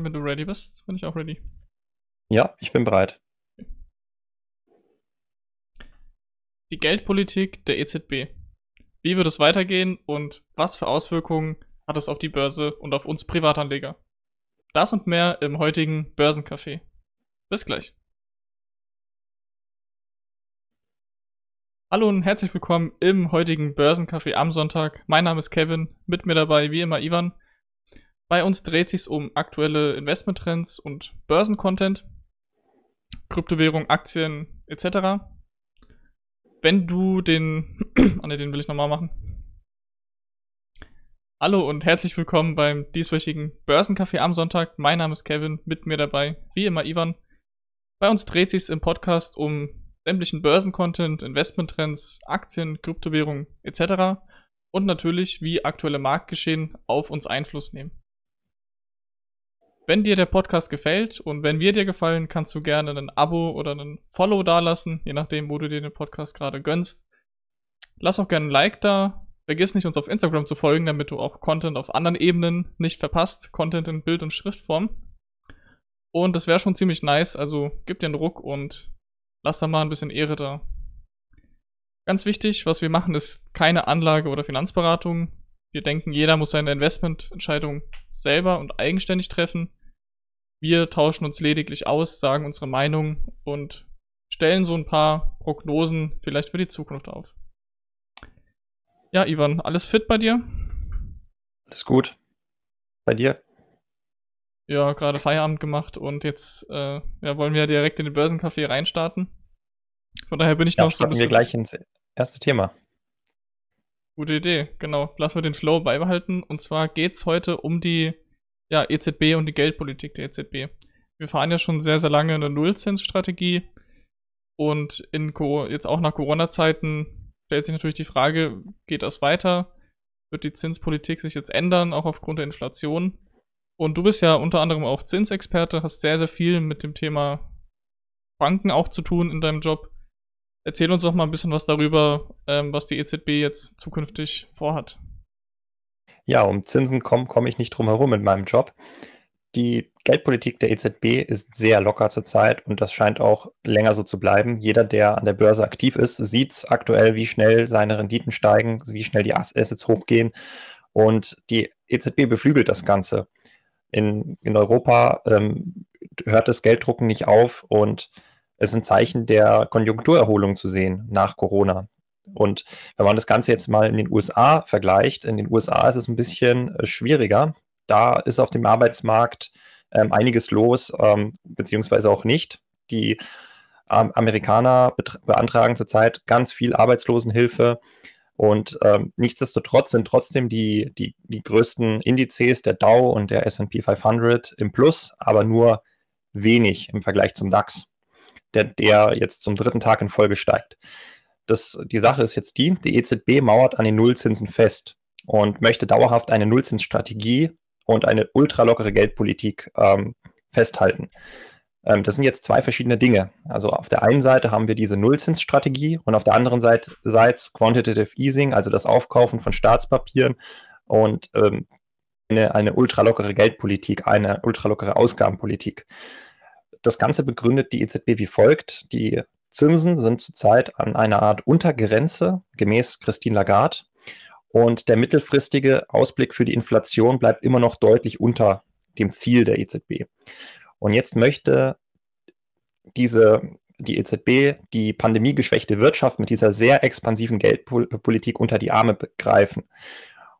Wenn du ready bist, bin ich auch ready. Ja, ich bin bereit. Die Geldpolitik der EZB. Wie wird es weitergehen und was für Auswirkungen hat es auf die Börse und auf uns Privatanleger? Das und mehr im heutigen Börsencafé. Bis gleich. Hallo und herzlich willkommen im heutigen Börsencafé am Sonntag. Mein Name ist Kevin, mit mir dabei wie immer Ivan. Bei uns dreht sich um aktuelle Investmenttrends und Börsencontent, Kryptowährung, Aktien etc. Wenn du den, ah ne, den will ich nochmal machen. Hallo und herzlich willkommen beim dieswöchigen Börsencafé am Sonntag. Mein Name ist Kevin, mit mir dabei wie immer Ivan. Bei uns dreht sich im Podcast um sämtlichen Börsencontent, Investmenttrends, Aktien, Kryptowährung etc. Und natürlich, wie aktuelle Marktgeschehen auf uns Einfluss nehmen. Wenn dir der Podcast gefällt und wenn wir dir gefallen, kannst du gerne ein Abo oder ein Follow dalassen, je nachdem, wo du dir den Podcast gerade gönnst. Lass auch gerne ein Like da. Vergiss nicht, uns auf Instagram zu folgen, damit du auch Content auf anderen Ebenen nicht verpasst. Content in Bild- und Schriftform. Und das wäre schon ziemlich nice, also gib dir einen Ruck und lass da mal ein bisschen Ehre da. Ganz wichtig, was wir machen, ist keine Anlage- oder Finanzberatung. Wir denken, jeder muss seine Investmententscheidung selber und eigenständig treffen. Wir tauschen uns lediglich aus, sagen unsere Meinung und stellen so ein paar Prognosen vielleicht für die Zukunft auf. Ja, Ivan, alles fit bei dir? Alles gut. Bei dir? Ja, gerade Feierabend gemacht und jetzt äh, ja, wollen wir direkt in den Börsencafé reinstarten. Von daher bin ich ja, noch so ein bisschen. wir gleich ins erste Thema. Gute Idee, genau. Lassen wir den Flow beibehalten. Und zwar geht es heute um die ja, EZB und die Geldpolitik der EZB. Wir fahren ja schon sehr, sehr lange eine Nullzinsstrategie. Und in, jetzt auch nach Corona-Zeiten stellt sich natürlich die Frage, geht das weiter? Wird die Zinspolitik sich jetzt ändern, auch aufgrund der Inflation? Und du bist ja unter anderem auch Zinsexperte, hast sehr, sehr viel mit dem Thema Banken auch zu tun in deinem Job. Erzähl uns doch mal ein bisschen was darüber, ähm, was die EZB jetzt zukünftig vorhat. Ja, um Zinsen komme komm ich nicht drum herum in meinem Job. Die Geldpolitik der EZB ist sehr locker zurzeit und das scheint auch länger so zu bleiben. Jeder, der an der Börse aktiv ist, sieht aktuell, wie schnell seine Renditen steigen, wie schnell die Assets hochgehen. Und die EZB beflügelt das Ganze. In, in Europa ähm, hört das Gelddrucken nicht auf und es sind Zeichen der Konjunkturerholung zu sehen nach Corona. Und wenn man das Ganze jetzt mal in den USA vergleicht, in den USA ist es ein bisschen äh, schwieriger. Da ist auf dem Arbeitsmarkt ähm, einiges los, ähm, beziehungsweise auch nicht. Die ähm, Amerikaner beantragen zurzeit ganz viel Arbeitslosenhilfe. Und ähm, nichtsdestotrotz sind trotzdem die, die, die größten Indizes, der Dow und der SP 500 im Plus, aber nur wenig im Vergleich zum DAX der, der jetzt zum dritten Tag in Folge steigt. Das, die Sache ist jetzt die, die EZB mauert an den Nullzinsen fest und möchte dauerhaft eine Nullzinsstrategie und eine ultralockere Geldpolitik ähm, festhalten. Ähm, das sind jetzt zwei verschiedene Dinge. Also auf der einen Seite haben wir diese Nullzinsstrategie und auf der anderen Seite, Seite Quantitative Easing, also das Aufkaufen von Staatspapieren und ähm, eine, eine ultralockere Geldpolitik, eine ultralockere Ausgabenpolitik. Das Ganze begründet die EZB wie folgt. Die Zinsen sind zurzeit an einer Art Untergrenze, gemäß Christine Lagarde. Und der mittelfristige Ausblick für die Inflation bleibt immer noch deutlich unter dem Ziel der EZB. Und jetzt möchte diese, die EZB die pandemiegeschwächte Wirtschaft mit dieser sehr expansiven Geldpolitik unter die Arme greifen.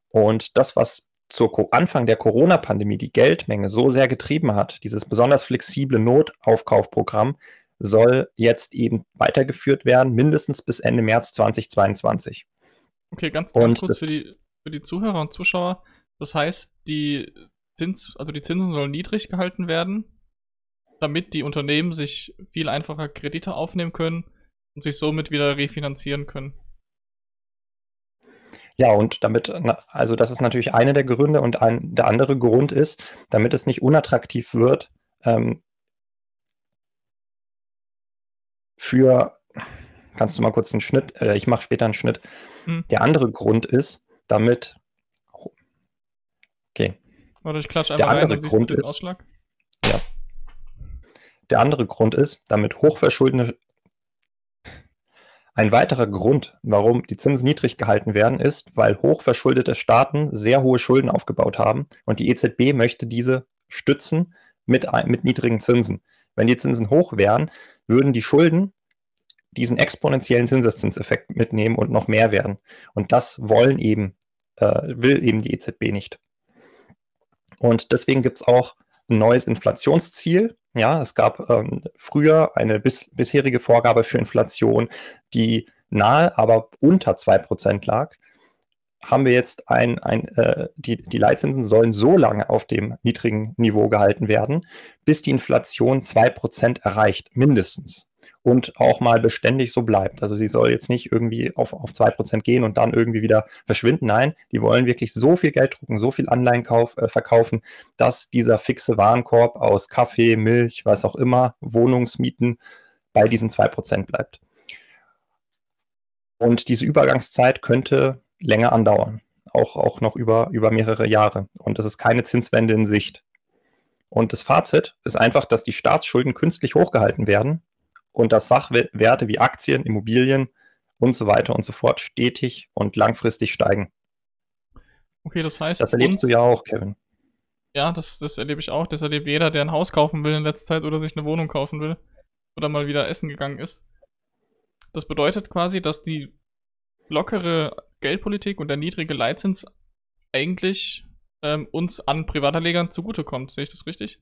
Und das, was zur Anfang der Corona-Pandemie die Geldmenge so sehr getrieben hat, dieses besonders flexible Notaufkaufprogramm, soll jetzt eben weitergeführt werden, mindestens bis Ende März 2022. Okay, ganz, ganz kurz für die, für die Zuhörer und Zuschauer. Das heißt, die, Zins, also die Zinsen sollen niedrig gehalten werden, damit die Unternehmen sich viel einfacher Kredite aufnehmen können und sich somit wieder refinanzieren können. Ja, und damit, also das ist natürlich einer der Gründe und ein, der andere Grund ist, damit es nicht unattraktiv wird, ähm, für, kannst du mal kurz einen Schnitt, äh, ich mache später einen Schnitt. Hm. Der andere Grund ist, damit, okay. Warte, ich klatsche einfach der rein, dann siehst du den Ausschlag. der andere Grund ist, damit hochverschuldete ein weiterer Grund, warum die Zinsen niedrig gehalten werden, ist, weil hochverschuldete Staaten sehr hohe Schulden aufgebaut haben und die EZB möchte diese stützen mit, mit niedrigen Zinsen. Wenn die Zinsen hoch wären, würden die Schulden diesen exponentiellen Zinseszinseffekt mitnehmen und noch mehr werden. Und das wollen eben, äh, will eben die EZB nicht. Und deswegen gibt es auch ein neues Inflationsziel. Ja, es gab ähm, früher eine bis, bisherige Vorgabe für Inflation, die nahe, aber unter 2% lag. Haben wir jetzt ein, ein äh, die, die Leitzinsen sollen so lange auf dem niedrigen Niveau gehalten werden, bis die Inflation 2% erreicht, mindestens und auch mal beständig so bleibt. Also sie soll jetzt nicht irgendwie auf, auf 2% gehen und dann irgendwie wieder verschwinden. Nein, die wollen wirklich so viel Geld drucken, so viel Anleihen äh, verkaufen, dass dieser fixe Warenkorb aus Kaffee, Milch, was auch immer, Wohnungsmieten bei diesen 2% bleibt. Und diese Übergangszeit könnte länger andauern, auch, auch noch über, über mehrere Jahre. Und es ist keine Zinswende in Sicht. Und das Fazit ist einfach, dass die Staatsschulden künstlich hochgehalten werden und dass Sachwerte wie Aktien, Immobilien und so weiter und so fort stetig und langfristig steigen. Okay, das heißt. Das erlebst du ja auch, Kevin. Ja, das, das erlebe ich auch. Das erlebt jeder, der ein Haus kaufen will in letzter Zeit oder sich eine Wohnung kaufen will oder mal wieder essen gegangen ist. Das bedeutet quasi, dass die lockere Geldpolitik und der niedrige Leitzins eigentlich ähm, uns an Privatanlegern zugutekommt. Sehe ich das richtig?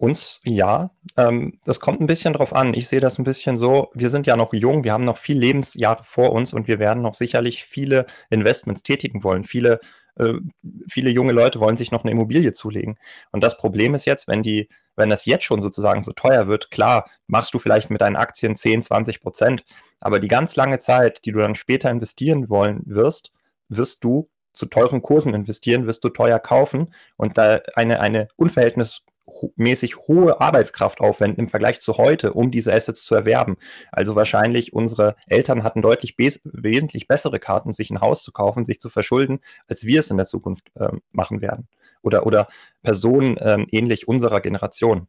Uns ja. Ähm, das kommt ein bisschen drauf an. Ich sehe das ein bisschen so, wir sind ja noch jung, wir haben noch viele Lebensjahre vor uns und wir werden noch sicherlich viele Investments tätigen wollen. Viele, äh, viele junge Leute wollen sich noch eine Immobilie zulegen. Und das Problem ist jetzt, wenn die, wenn das jetzt schon sozusagen so teuer wird, klar, machst du vielleicht mit deinen Aktien 10, 20 Prozent, aber die ganz lange Zeit, die du dann später investieren wollen wirst, wirst du zu teuren Kursen investieren, wirst du teuer kaufen und da eine, eine unverhältnis, mäßig hohe Arbeitskraft aufwenden im Vergleich zu heute, um diese Assets zu erwerben. Also wahrscheinlich unsere Eltern hatten deutlich wesentlich bessere Karten, sich ein Haus zu kaufen, sich zu verschulden, als wir es in der Zukunft äh, machen werden. Oder, oder Personen äh, ähnlich unserer Generation.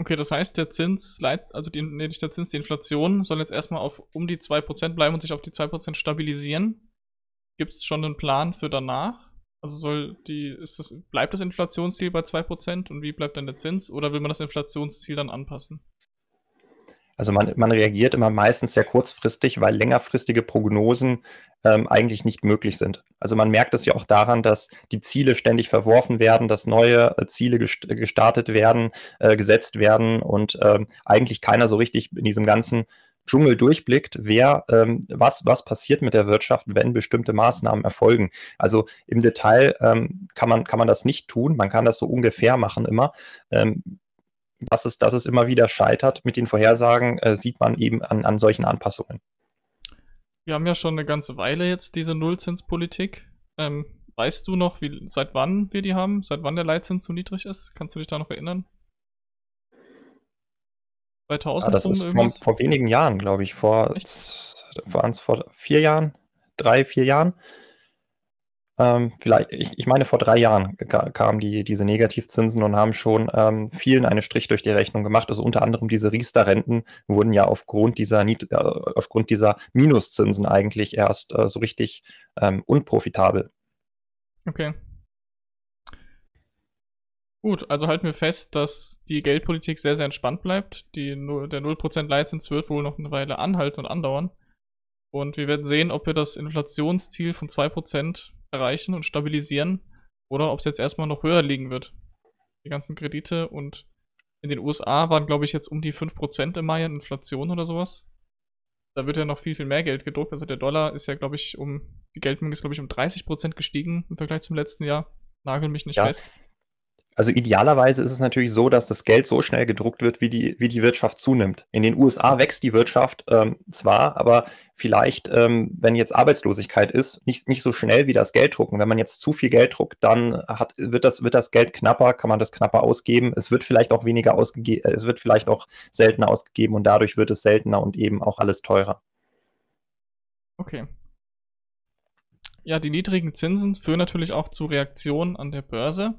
Okay, das heißt, der Zins, also die, nee, nicht der Zins, die Inflation soll jetzt erstmal auf um die 2% bleiben und sich auf die 2% stabilisieren. Gibt es schon einen Plan für danach? Also soll die, ist das, bleibt das Inflationsziel bei 2% und wie bleibt dann der Zins oder will man das Inflationsziel dann anpassen? Also man, man reagiert immer meistens sehr kurzfristig, weil längerfristige Prognosen ähm, eigentlich nicht möglich sind. Also man merkt es ja auch daran, dass die Ziele ständig verworfen werden, dass neue äh, Ziele gest gestartet werden, äh, gesetzt werden und ähm, eigentlich keiner so richtig in diesem ganzen Dschungel durchblickt, wer, ähm, was, was passiert mit der Wirtschaft, wenn bestimmte Maßnahmen erfolgen. Also im Detail ähm, kann, man, kann man das nicht tun, man kann das so ungefähr machen immer. Ähm, dass, es, dass es immer wieder scheitert mit den Vorhersagen, äh, sieht man eben an, an solchen Anpassungen. Wir haben ja schon eine ganze Weile jetzt diese Nullzinspolitik. Ähm, weißt du noch, wie, seit wann wir die haben? Seit wann der Leitzins so niedrig ist? Kannst du dich da noch erinnern? 2000 ja, das ist vor, vor, wenigen Jahren, glaube ich. Vor, waren es vor vier Jahren, drei, vier Jahren. Ähm, vielleicht, ich, ich, meine, vor drei Jahren kamen die, diese Negativzinsen und haben schon ähm, vielen einen Strich durch die Rechnung gemacht. Also unter anderem diese Riester-Renten wurden ja aufgrund dieser, äh, aufgrund dieser Minuszinsen eigentlich erst äh, so richtig ähm, unprofitabel. Okay. Gut, also halten wir fest, dass die Geldpolitik sehr, sehr entspannt bleibt. Die, der 0% Leitzins wird wohl noch eine Weile anhalten und andauern. Und wir werden sehen, ob wir das Inflationsziel von 2% erreichen und stabilisieren oder ob es jetzt erstmal noch höher liegen wird. Die ganzen Kredite und in den USA waren, glaube ich, jetzt um die 5% im Mai an Inflation oder sowas. Da wird ja noch viel, viel mehr Geld gedruckt. Also der Dollar ist ja, glaube ich, um, die Geldmenge ist, glaube ich, um 30% gestiegen im Vergleich zum letzten Jahr. Nagel mich nicht ja. fest. Also idealerweise ist es natürlich so, dass das Geld so schnell gedruckt wird, wie die, wie die Wirtschaft zunimmt. In den USA wächst die Wirtschaft ähm, zwar, aber vielleicht, ähm, wenn jetzt Arbeitslosigkeit ist, nicht, nicht so schnell wie das Geld drucken. Wenn man jetzt zu viel Geld druckt, dann hat, wird, das, wird das Geld knapper, kann man das knapper ausgeben. Es wird vielleicht auch weniger ausgegeben, äh, es wird vielleicht auch seltener ausgegeben und dadurch wird es seltener und eben auch alles teurer. Okay. Ja, die niedrigen Zinsen führen natürlich auch zu Reaktionen an der Börse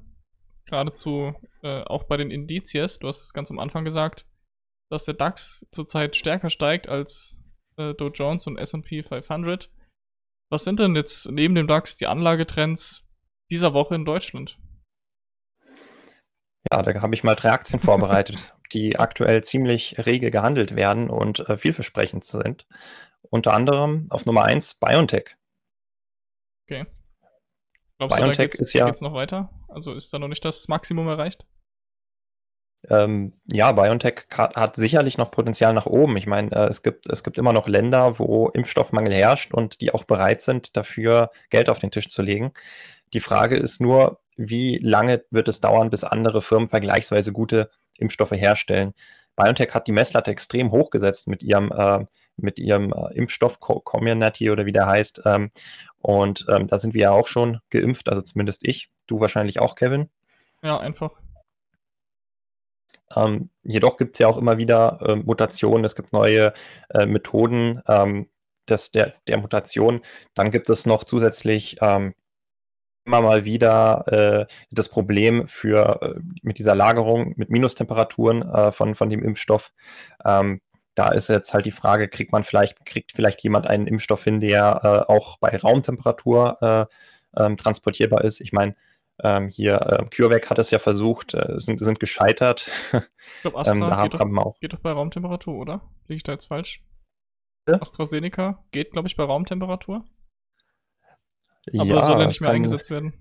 geradezu äh, auch bei den Indizies, du hast es ganz am Anfang gesagt, dass der DAX zurzeit stärker steigt als äh, Dow Jones und S&P 500. Was sind denn jetzt neben dem DAX die Anlagetrends dieser Woche in Deutschland? Ja, da habe ich mal drei Aktien vorbereitet, die aktuell ziemlich rege gehandelt werden und äh, vielversprechend sind. Unter anderem auf Nummer 1 BioNTech. Okay. Glaubst BioNTech du, da geht's, ist ja, geht's noch weiter? Also ist da noch nicht das Maximum erreicht? Ähm, ja, BioNTech hat, hat, sicherlich noch Potenzial nach oben. Ich meine, äh, es, gibt, es gibt immer noch Länder, wo Impfstoffmangel herrscht und die auch bereit sind, dafür Geld auf den Tisch zu legen. Die Frage ist nur, wie lange wird es dauern, bis andere Firmen vergleichsweise gute Impfstoffe herstellen? BioNTech hat die Messlatte extrem hochgesetzt mit ihrem, äh, mit ihrem äh, Impfstoff Community oder wie der heißt. Ähm, und ähm, da sind wir ja auch schon geimpft, also zumindest ich. Du wahrscheinlich auch, Kevin. Ja, einfach. Ähm, jedoch gibt es ja auch immer wieder äh, Mutationen, es gibt neue äh, Methoden ähm, des, der, der Mutation. Dann gibt es noch zusätzlich ähm, immer mal wieder äh, das Problem für äh, mit dieser Lagerung mit Minustemperaturen äh, von, von dem Impfstoff. Ähm, da ist jetzt halt die Frage, kriegt man vielleicht, kriegt vielleicht jemand einen Impfstoff hin, der äh, auch bei Raumtemperatur ähm, transportierbar ist? Ich meine, ähm, hier, äh, CureVac hat es ja versucht, äh, sind, sind gescheitert. Ich glaube, Astra ähm, da geht, haben doch, auch geht doch bei Raumtemperatur, oder? Liege ich da jetzt falsch? Ja? AstraZeneca geht, glaube ich, bei Raumtemperatur. Aber ja, soll er nicht mehr eingesetzt werden?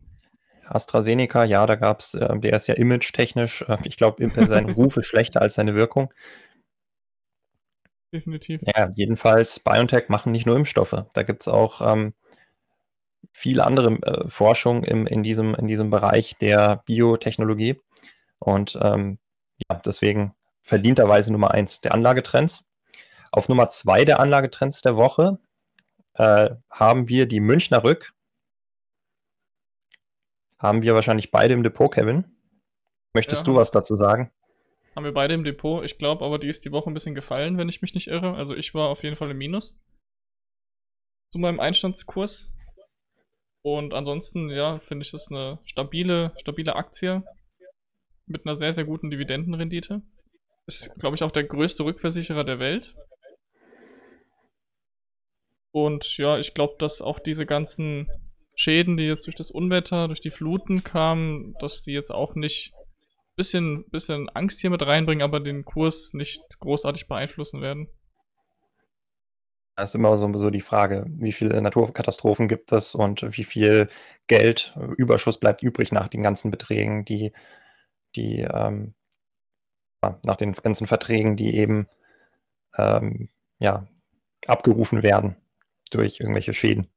AstraZeneca, ja, da gab es, äh, der ist ja image-technisch, äh, ich glaube, sein Ruf ist schlechter als seine Wirkung. Definitiv. Ja, jedenfalls, BioNTech machen nicht nur Impfstoffe. Da gibt es auch ähm, viel andere äh, Forschung im, in, diesem, in diesem Bereich der Biotechnologie. Und ähm, ja, deswegen verdienterweise Nummer eins der Anlagetrends. Auf Nummer zwei der Anlagetrends der Woche äh, haben wir die Münchner Rück. Haben wir wahrscheinlich beide im Depot, Kevin. Möchtest ja. du was dazu sagen? Haben wir beide im Depot. Ich glaube aber, die ist die Woche ein bisschen gefallen, wenn ich mich nicht irre. Also ich war auf jeden Fall im Minus. Zu meinem Einstandskurs. Und ansonsten, ja, finde ich das eine stabile, stabile Aktie mit einer sehr, sehr guten Dividendenrendite. Ist, glaube ich, auch der größte Rückversicherer der Welt. Und ja, ich glaube, dass auch diese ganzen Schäden, die jetzt durch das Unwetter, durch die Fluten kamen, dass die jetzt auch nicht bisschen, bisschen Angst hier mit reinbringen, aber den Kurs nicht großartig beeinflussen werden. Das ist immer so, so die Frage, wie viele Naturkatastrophen gibt es und wie viel Geld, Überschuss bleibt übrig nach den ganzen Beträgen, die, die ähm, nach den ganzen Verträgen, die eben ähm, ja, abgerufen werden durch irgendwelche Schäden.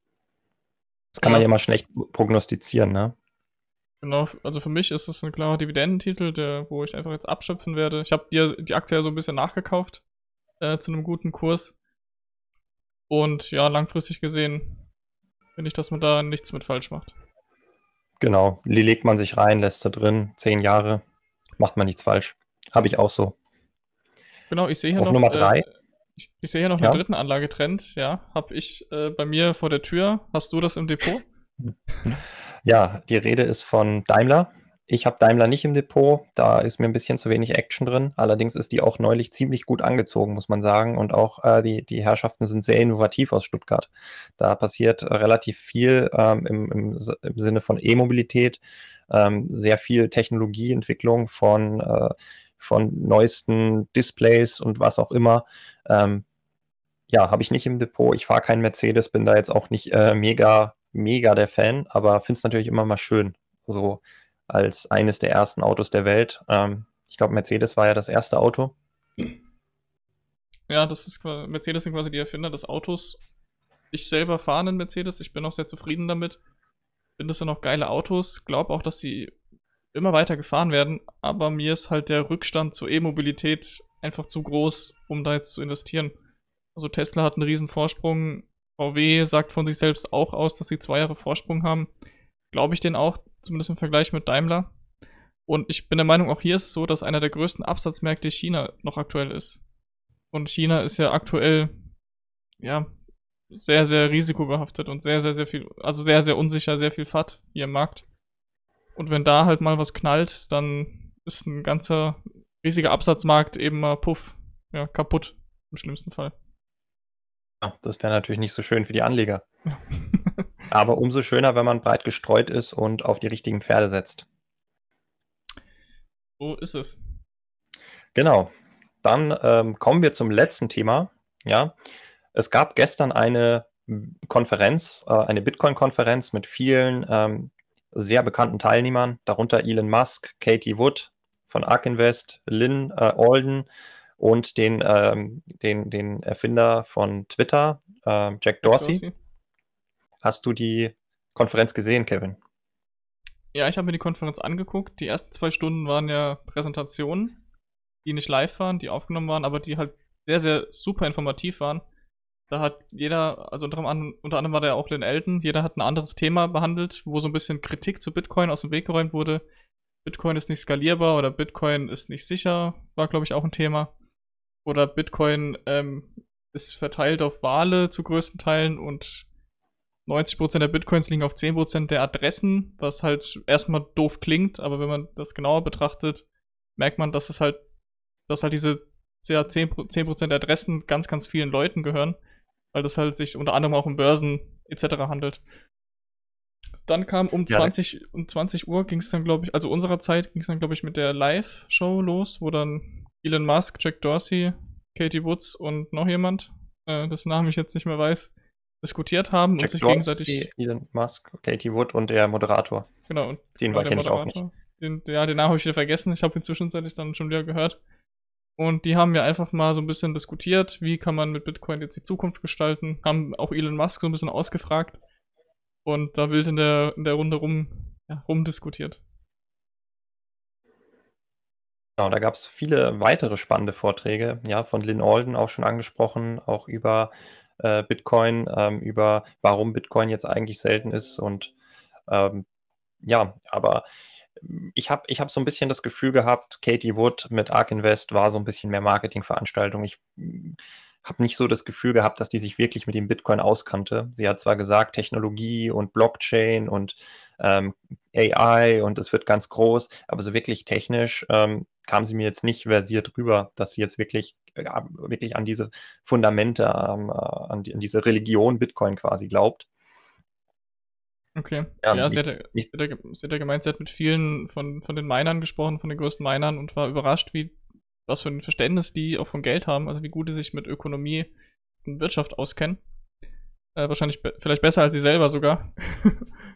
Das kann man ja immer schlecht prognostizieren, ne? Genau, also für mich ist es ein klarer Dividendentitel, der, wo ich einfach jetzt abschöpfen werde. Ich habe die, die Aktie ja so ein bisschen nachgekauft äh, zu einem guten Kurs. Und ja, langfristig gesehen finde ich, dass man da nichts mit falsch macht. Genau, legt man sich rein, lässt sie drin, zehn Jahre, macht man nichts falsch. Habe ich auch so. Genau, ich sehe hier Auf noch. Nummer drei. Äh, ich, ich, sehe hier noch ja. einen dritten Anlagetrend, ja. Habe ich äh, bei mir vor der Tür. Hast du das im Depot? Ja, die Rede ist von Daimler. Ich habe Daimler nicht im Depot, da ist mir ein bisschen zu wenig Action drin. Allerdings ist die auch neulich ziemlich gut angezogen, muss man sagen. Und auch äh, die, die Herrschaften sind sehr innovativ aus Stuttgart. Da passiert relativ viel ähm, im, im, im, Sinne von E-Mobilität, ähm, sehr viel Technologieentwicklung von, äh, von neuesten Displays und was auch immer. Ähm, ja, habe ich nicht im Depot. Ich fahre keinen Mercedes, bin da jetzt auch nicht äh, mega, mega der Fan, aber finde es natürlich immer mal schön. So als eines der ersten Autos der Welt. Ähm, ich glaube, Mercedes war ja das erste Auto. Ja, das ist Mercedes sind quasi die Erfinder des Autos. Ich selber fahre einen Mercedes, ich bin auch sehr zufrieden damit. Finde das sind auch geile Autos, glaube auch, dass sie immer weiter gefahren werden, aber mir ist halt der Rückstand zur E-Mobilität einfach zu groß, um da jetzt zu investieren. Also Tesla hat einen riesen Vorsprung, VW sagt von sich selbst auch aus, dass sie zwei Jahre Vorsprung haben. Glaube ich den auch, zumindest im Vergleich mit Daimler. Und ich bin der Meinung, auch hier ist es so, dass einer der größten Absatzmärkte China noch aktuell ist. Und China ist ja aktuell, ja, sehr, sehr risikobehaftet und sehr, sehr, sehr viel, also sehr, sehr unsicher, sehr viel FAT hier im Markt. Und wenn da halt mal was knallt, dann ist ein ganzer riesiger Absatzmarkt eben mal puff, ja, kaputt im schlimmsten Fall. Das wäre natürlich nicht so schön für die Anleger. Aber umso schöner, wenn man breit gestreut ist und auf die richtigen Pferde setzt. So ist es. Genau. Dann ähm, kommen wir zum letzten Thema. Ja, es gab gestern eine Konferenz, äh, eine Bitcoin-Konferenz mit vielen ähm, sehr bekannten Teilnehmern, darunter Elon Musk, Katie Wood von ARK Invest, Lynn äh, Alden und den, ähm, den, den Erfinder von Twitter, äh, Jack Dorsey. Dorsey. Hast du die Konferenz gesehen, Kevin? Ja, ich habe mir die Konferenz angeguckt. Die ersten zwei Stunden waren ja Präsentationen, die nicht live waren, die aufgenommen waren, aber die halt sehr, sehr super informativ waren. Da hat jeder, also unter, unter anderem war da ja auch Lynn Elton, jeder hat ein anderes Thema behandelt, wo so ein bisschen Kritik zu Bitcoin aus dem Weg geräumt wurde. Bitcoin ist nicht skalierbar oder Bitcoin ist nicht sicher, war glaube ich auch ein Thema. Oder Bitcoin ähm, ist verteilt auf Wale zu größten Teilen und 90% der Bitcoins liegen auf 10% der Adressen, was halt erstmal doof klingt, aber wenn man das genauer betrachtet, merkt man, dass es halt, dass halt diese ja, 10%, 10 der Adressen ganz, ganz vielen Leuten gehören, weil das halt sich unter anderem auch um Börsen etc. handelt. Dann kam um ja, 20, um 20 Uhr ging es dann, glaube ich, also unserer Zeit ging es dann, glaube ich, mit der Live-Show los, wo dann Elon Musk, Jack Dorsey, Katie Woods und noch jemand, äh, dessen Namen ich jetzt nicht mehr weiß, diskutiert haben Jack und sich Dorsey, gegenseitig. Elon Musk, Katie Wood und der Moderator. Genau, und den war kenne ich auch nicht. Den, ja, den Namen habe ich wieder vergessen. Ich habe ihn zwischenzeitlich dann schon wieder gehört. Und die haben ja einfach mal so ein bisschen diskutiert, wie kann man mit Bitcoin jetzt die Zukunft gestalten. Haben auch Elon Musk so ein bisschen ausgefragt. Und da wild in der, in der Runde rum, ja, rumdiskutiert. Genau, da gab es viele weitere spannende Vorträge, ja, von Lynn Alden auch schon angesprochen, auch über äh, Bitcoin, ähm, über warum Bitcoin jetzt eigentlich selten ist und ähm, ja, aber ich habe ich hab so ein bisschen das Gefühl gehabt, Katie Wood mit Ark Invest war so ein bisschen mehr Marketingveranstaltung. Ich habe nicht so das Gefühl gehabt, dass die sich wirklich mit dem Bitcoin auskannte. Sie hat zwar gesagt, Technologie und Blockchain und ähm, AI und es wird ganz groß, aber so wirklich technisch ähm, kam sie mir jetzt nicht versiert rüber, dass sie jetzt wirklich, äh, wirklich an diese Fundamente, ähm, äh, an, die, an, diese Religion Bitcoin quasi glaubt. Okay. Ja, ja sie, nicht, hatte, nicht, sie, hatte, sie hatte gemeint, sie hat mit vielen von, von den Minern gesprochen, von den größten Minern und war überrascht, wie was für ein Verständnis die auch von Geld haben, also wie gut die sich mit Ökonomie und Wirtschaft auskennen. Äh, wahrscheinlich be vielleicht besser als sie selber sogar.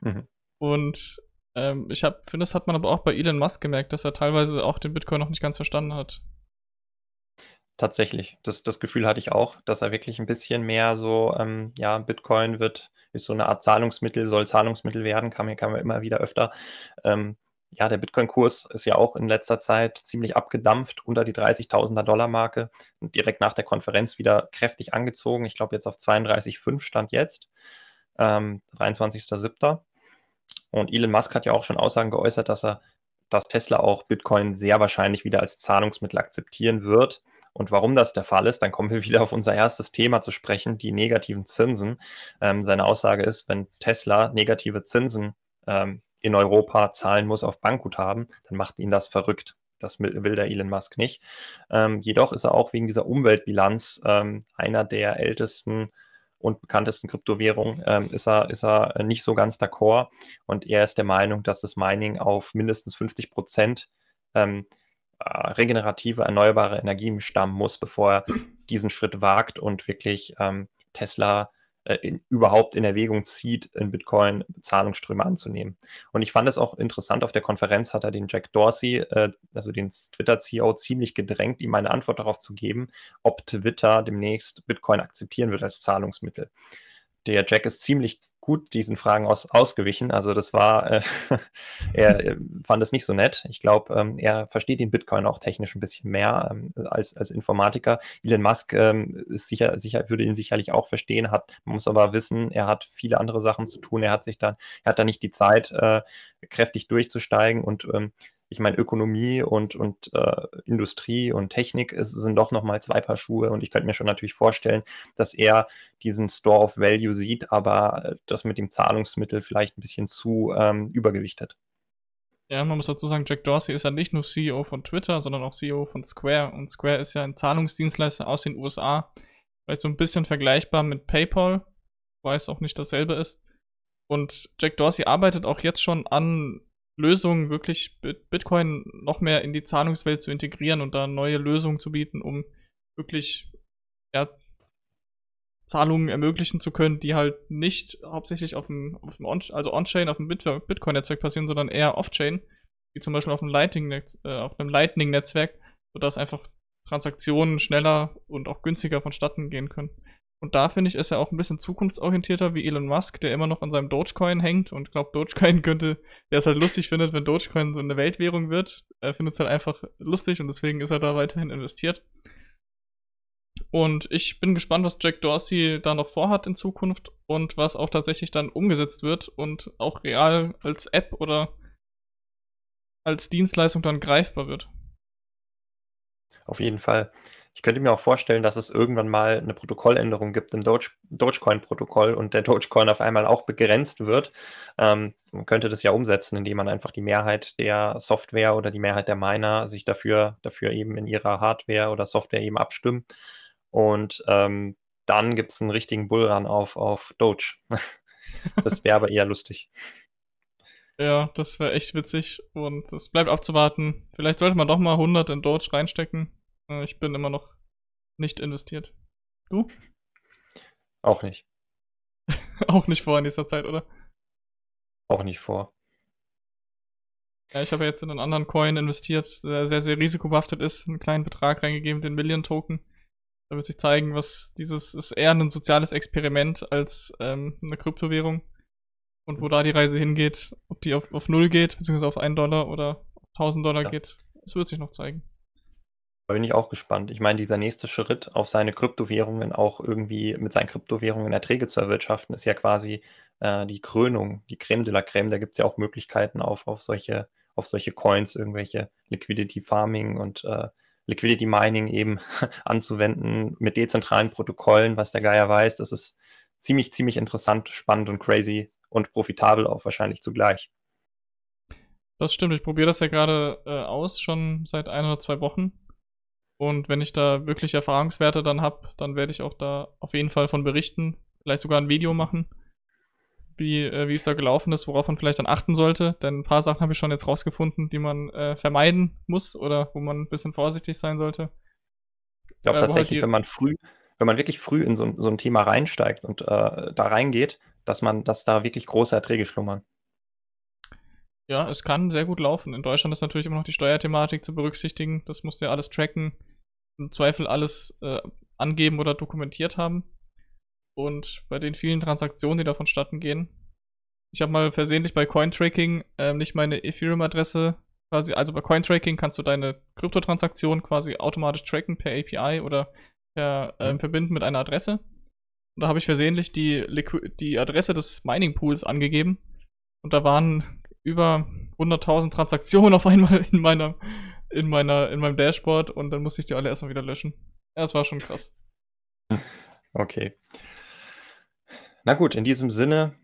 mhm. Und ähm, ich finde, das hat man aber auch bei Elon Musk gemerkt, dass er teilweise auch den Bitcoin noch nicht ganz verstanden hat. Tatsächlich. Das, das Gefühl hatte ich auch, dass er wirklich ein bisschen mehr so, ähm, ja, Bitcoin wird, ist so eine Art Zahlungsmittel, soll Zahlungsmittel werden, kam hier kam ja immer wieder öfter. Ähm, ja, der Bitcoin-Kurs ist ja auch in letzter Zeit ziemlich abgedampft unter die 30.000er Dollar Marke und direkt nach der Konferenz wieder kräftig angezogen. Ich glaube jetzt auf 32,5 stand jetzt, ähm, 23.07. Und Elon Musk hat ja auch schon Aussagen geäußert, dass er, dass Tesla auch Bitcoin sehr wahrscheinlich wieder als Zahlungsmittel akzeptieren wird. Und warum das der Fall ist, dann kommen wir wieder auf unser erstes Thema zu sprechen, die negativen Zinsen. Ähm, seine Aussage ist, wenn Tesla negative Zinsen ähm, in Europa zahlen muss auf Bankguthaben, dann macht ihn das verrückt. Das will der Elon Musk nicht. Ähm, jedoch ist er auch wegen dieser Umweltbilanz ähm, einer der ältesten und bekanntesten Kryptowährungen, ähm, ist, er, ist er nicht so ganz d'accord. Und er ist der Meinung, dass das Mining auf mindestens 50 Prozent ähm, äh, regenerative, erneuerbare Energien stammen muss, bevor er diesen Schritt wagt und wirklich ähm, Tesla äh, in, überhaupt in Erwägung zieht, in Bitcoin Zahlungsströme anzunehmen. Und ich fand es auch interessant, auf der Konferenz hat er den Jack Dorsey, äh, also den Twitter-CEO, ziemlich gedrängt, ihm eine Antwort darauf zu geben, ob Twitter demnächst Bitcoin akzeptieren wird als Zahlungsmittel. Der Jack ist ziemlich gut diesen Fragen aus, ausgewichen. Also das war, äh, er äh, fand es nicht so nett. Ich glaube, ähm, er versteht den Bitcoin auch technisch ein bisschen mehr ähm, als, als Informatiker. Elon Musk ähm, ist sicher, sicher, würde ihn sicherlich auch verstehen, hat, man muss aber wissen, er hat viele andere Sachen zu tun. Er hat sich dann, er hat da nicht die Zeit, äh, kräftig durchzusteigen und ähm, ich meine, Ökonomie und, und äh, Industrie und Technik ist, sind doch nochmal zwei Paar Schuhe und ich könnte mir schon natürlich vorstellen, dass er diesen Store of Value sieht, aber das mit dem Zahlungsmittel vielleicht ein bisschen zu ähm, übergewichtet. Ja, man muss dazu sagen, Jack Dorsey ist ja nicht nur CEO von Twitter, sondern auch CEO von Square. Und Square ist ja ein Zahlungsdienstleister aus den USA. Vielleicht so ein bisschen vergleichbar mit PayPal, weil es auch nicht dasselbe ist. Und Jack Dorsey arbeitet auch jetzt schon an Lösungen, wirklich Bitcoin noch mehr in die Zahlungswelt zu integrieren und da neue Lösungen zu bieten, um wirklich ja, Zahlungen ermöglichen zu können, die halt nicht hauptsächlich auf dem, auf dem On also On-Chain, auf dem Bitcoin-Netzwerk passieren, sondern eher Off-Chain, wie zum Beispiel auf einem Lightning-Netzwerk, äh, auf einem Lightning-Netzwerk, sodass einfach Transaktionen schneller und auch günstiger vonstatten gehen können. Und da finde ich, ist er auch ein bisschen zukunftsorientierter wie Elon Musk, der immer noch an seinem Dogecoin hängt und glaubt, Dogecoin könnte, der es halt lustig findet, wenn Dogecoin so eine Weltwährung wird. Er findet es halt einfach lustig und deswegen ist er da weiterhin investiert. Und ich bin gespannt, was Jack Dorsey da noch vorhat in Zukunft und was auch tatsächlich dann umgesetzt wird und auch real als App oder als Dienstleistung dann greifbar wird. Auf jeden Fall. Ich könnte mir auch vorstellen, dass es irgendwann mal eine Protokolländerung gibt im Doge, Dogecoin-Protokoll und der Dogecoin auf einmal auch begrenzt wird. Ähm, man könnte das ja umsetzen, indem man einfach die Mehrheit der Software oder die Mehrheit der Miner sich dafür, dafür eben in ihrer Hardware oder Software eben abstimmen und ähm, dann gibt es einen richtigen Bullrun auf, auf Doge. das wäre aber eher lustig. Ja, das wäre echt witzig und es bleibt abzuwarten. Vielleicht sollte man doch mal 100 in Doge reinstecken. Äh, ich bin immer noch nicht investiert. Du? Auch nicht. Auch nicht vor in nächster Zeit, oder? Auch nicht vor. Ja, ich habe jetzt in einen anderen Coin investiert, der sehr, sehr risikobehaftet ist, einen kleinen Betrag reingegeben, den Million Token. Da wird sich zeigen, was dieses ist eher ein soziales Experiment als ähm, eine Kryptowährung. Und wo da die Reise hingeht, ob die auf, auf 0 geht, beziehungsweise auf 1 Dollar oder 1000 Dollar ja. geht, das wird sich noch zeigen. Da bin ich auch gespannt. Ich meine, dieser nächste Schritt auf seine Kryptowährungen auch irgendwie mit seinen Kryptowährungen Erträge zu erwirtschaften, ist ja quasi äh, die Krönung, die Creme de la Creme. Da gibt es ja auch Möglichkeiten auf, auf, solche, auf solche Coins, irgendwelche Liquidity Farming und äh, Liquidity Mining eben anzuwenden mit dezentralen Protokollen, was der Geier weiß. Das ist ziemlich, ziemlich interessant, spannend und crazy und profitabel auch wahrscheinlich zugleich. Das stimmt, ich probiere das ja gerade äh, aus, schon seit ein oder zwei Wochen. Und wenn ich da wirklich Erfahrungswerte dann habe, dann werde ich auch da auf jeden Fall von berichten, vielleicht sogar ein Video machen wie, äh, wie es da gelaufen ist, worauf man vielleicht dann achten sollte. Denn ein paar Sachen habe ich schon jetzt rausgefunden, die man äh, vermeiden muss oder wo man ein bisschen vorsichtig sein sollte. Ich glaube äh, halt tatsächlich, halt wenn man früh, wenn man wirklich früh in so, so ein Thema reinsteigt und äh, da reingeht, dass man, dass da wirklich große Erträge schlummern. Ja, es kann sehr gut laufen. In Deutschland ist natürlich immer noch die Steuerthematik zu berücksichtigen. Das muss ja alles tracken, im Zweifel alles äh, angeben oder dokumentiert haben. Und bei den vielen Transaktionen, die da vonstatten gehen, ich habe mal versehentlich bei Cointracking ähm, nicht meine Ethereum-Adresse quasi, also bei Cointracking kannst du deine Kryptotransaktion quasi automatisch tracken per API oder per, ähm, verbinden mit einer Adresse. Und da habe ich versehentlich die, die Adresse des Mining Pools angegeben. Und da waren über 100.000 Transaktionen auf einmal in meiner, in meiner, in meinem Dashboard und dann musste ich die alle erstmal wieder löschen. Ja, das war schon krass. Okay. Na gut, in diesem Sinne,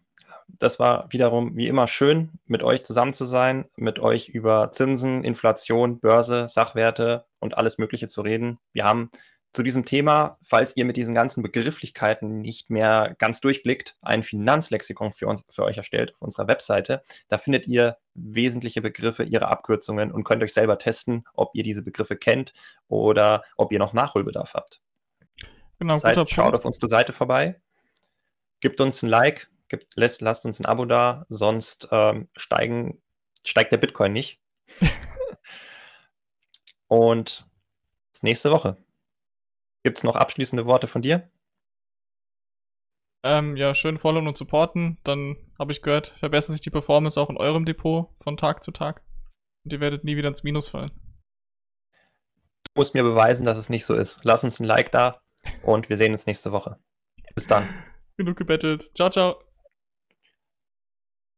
das war wiederum wie immer schön, mit euch zusammen zu sein, mit euch über Zinsen, Inflation, Börse, Sachwerte und alles Mögliche zu reden. Wir haben zu diesem Thema, falls ihr mit diesen ganzen Begrifflichkeiten nicht mehr ganz durchblickt, ein Finanzlexikon für, uns, für euch erstellt auf unserer Webseite. Da findet ihr wesentliche Begriffe, ihre Abkürzungen und könnt euch selber testen, ob ihr diese Begriffe kennt oder ob ihr noch Nachholbedarf habt. Genau, das heißt, schaut auf unsere Seite vorbei, Gebt uns ein Like, gebt, lasst, lasst uns ein Abo da, sonst ähm, steigen, steigt der Bitcoin nicht. Und bis nächste Woche. Gibt es noch abschließende Worte von dir? Ähm, ja, schön followen und supporten. Dann habe ich gehört, verbessern sich die Performance auch in eurem Depot von Tag zu Tag. Und ihr werdet nie wieder ins Minus fallen. Du musst mir beweisen, dass es nicht so ist. Lass uns ein Like da und wir sehen uns nächste Woche. Bis dann. Genug gebettelt. Ciao, ciao.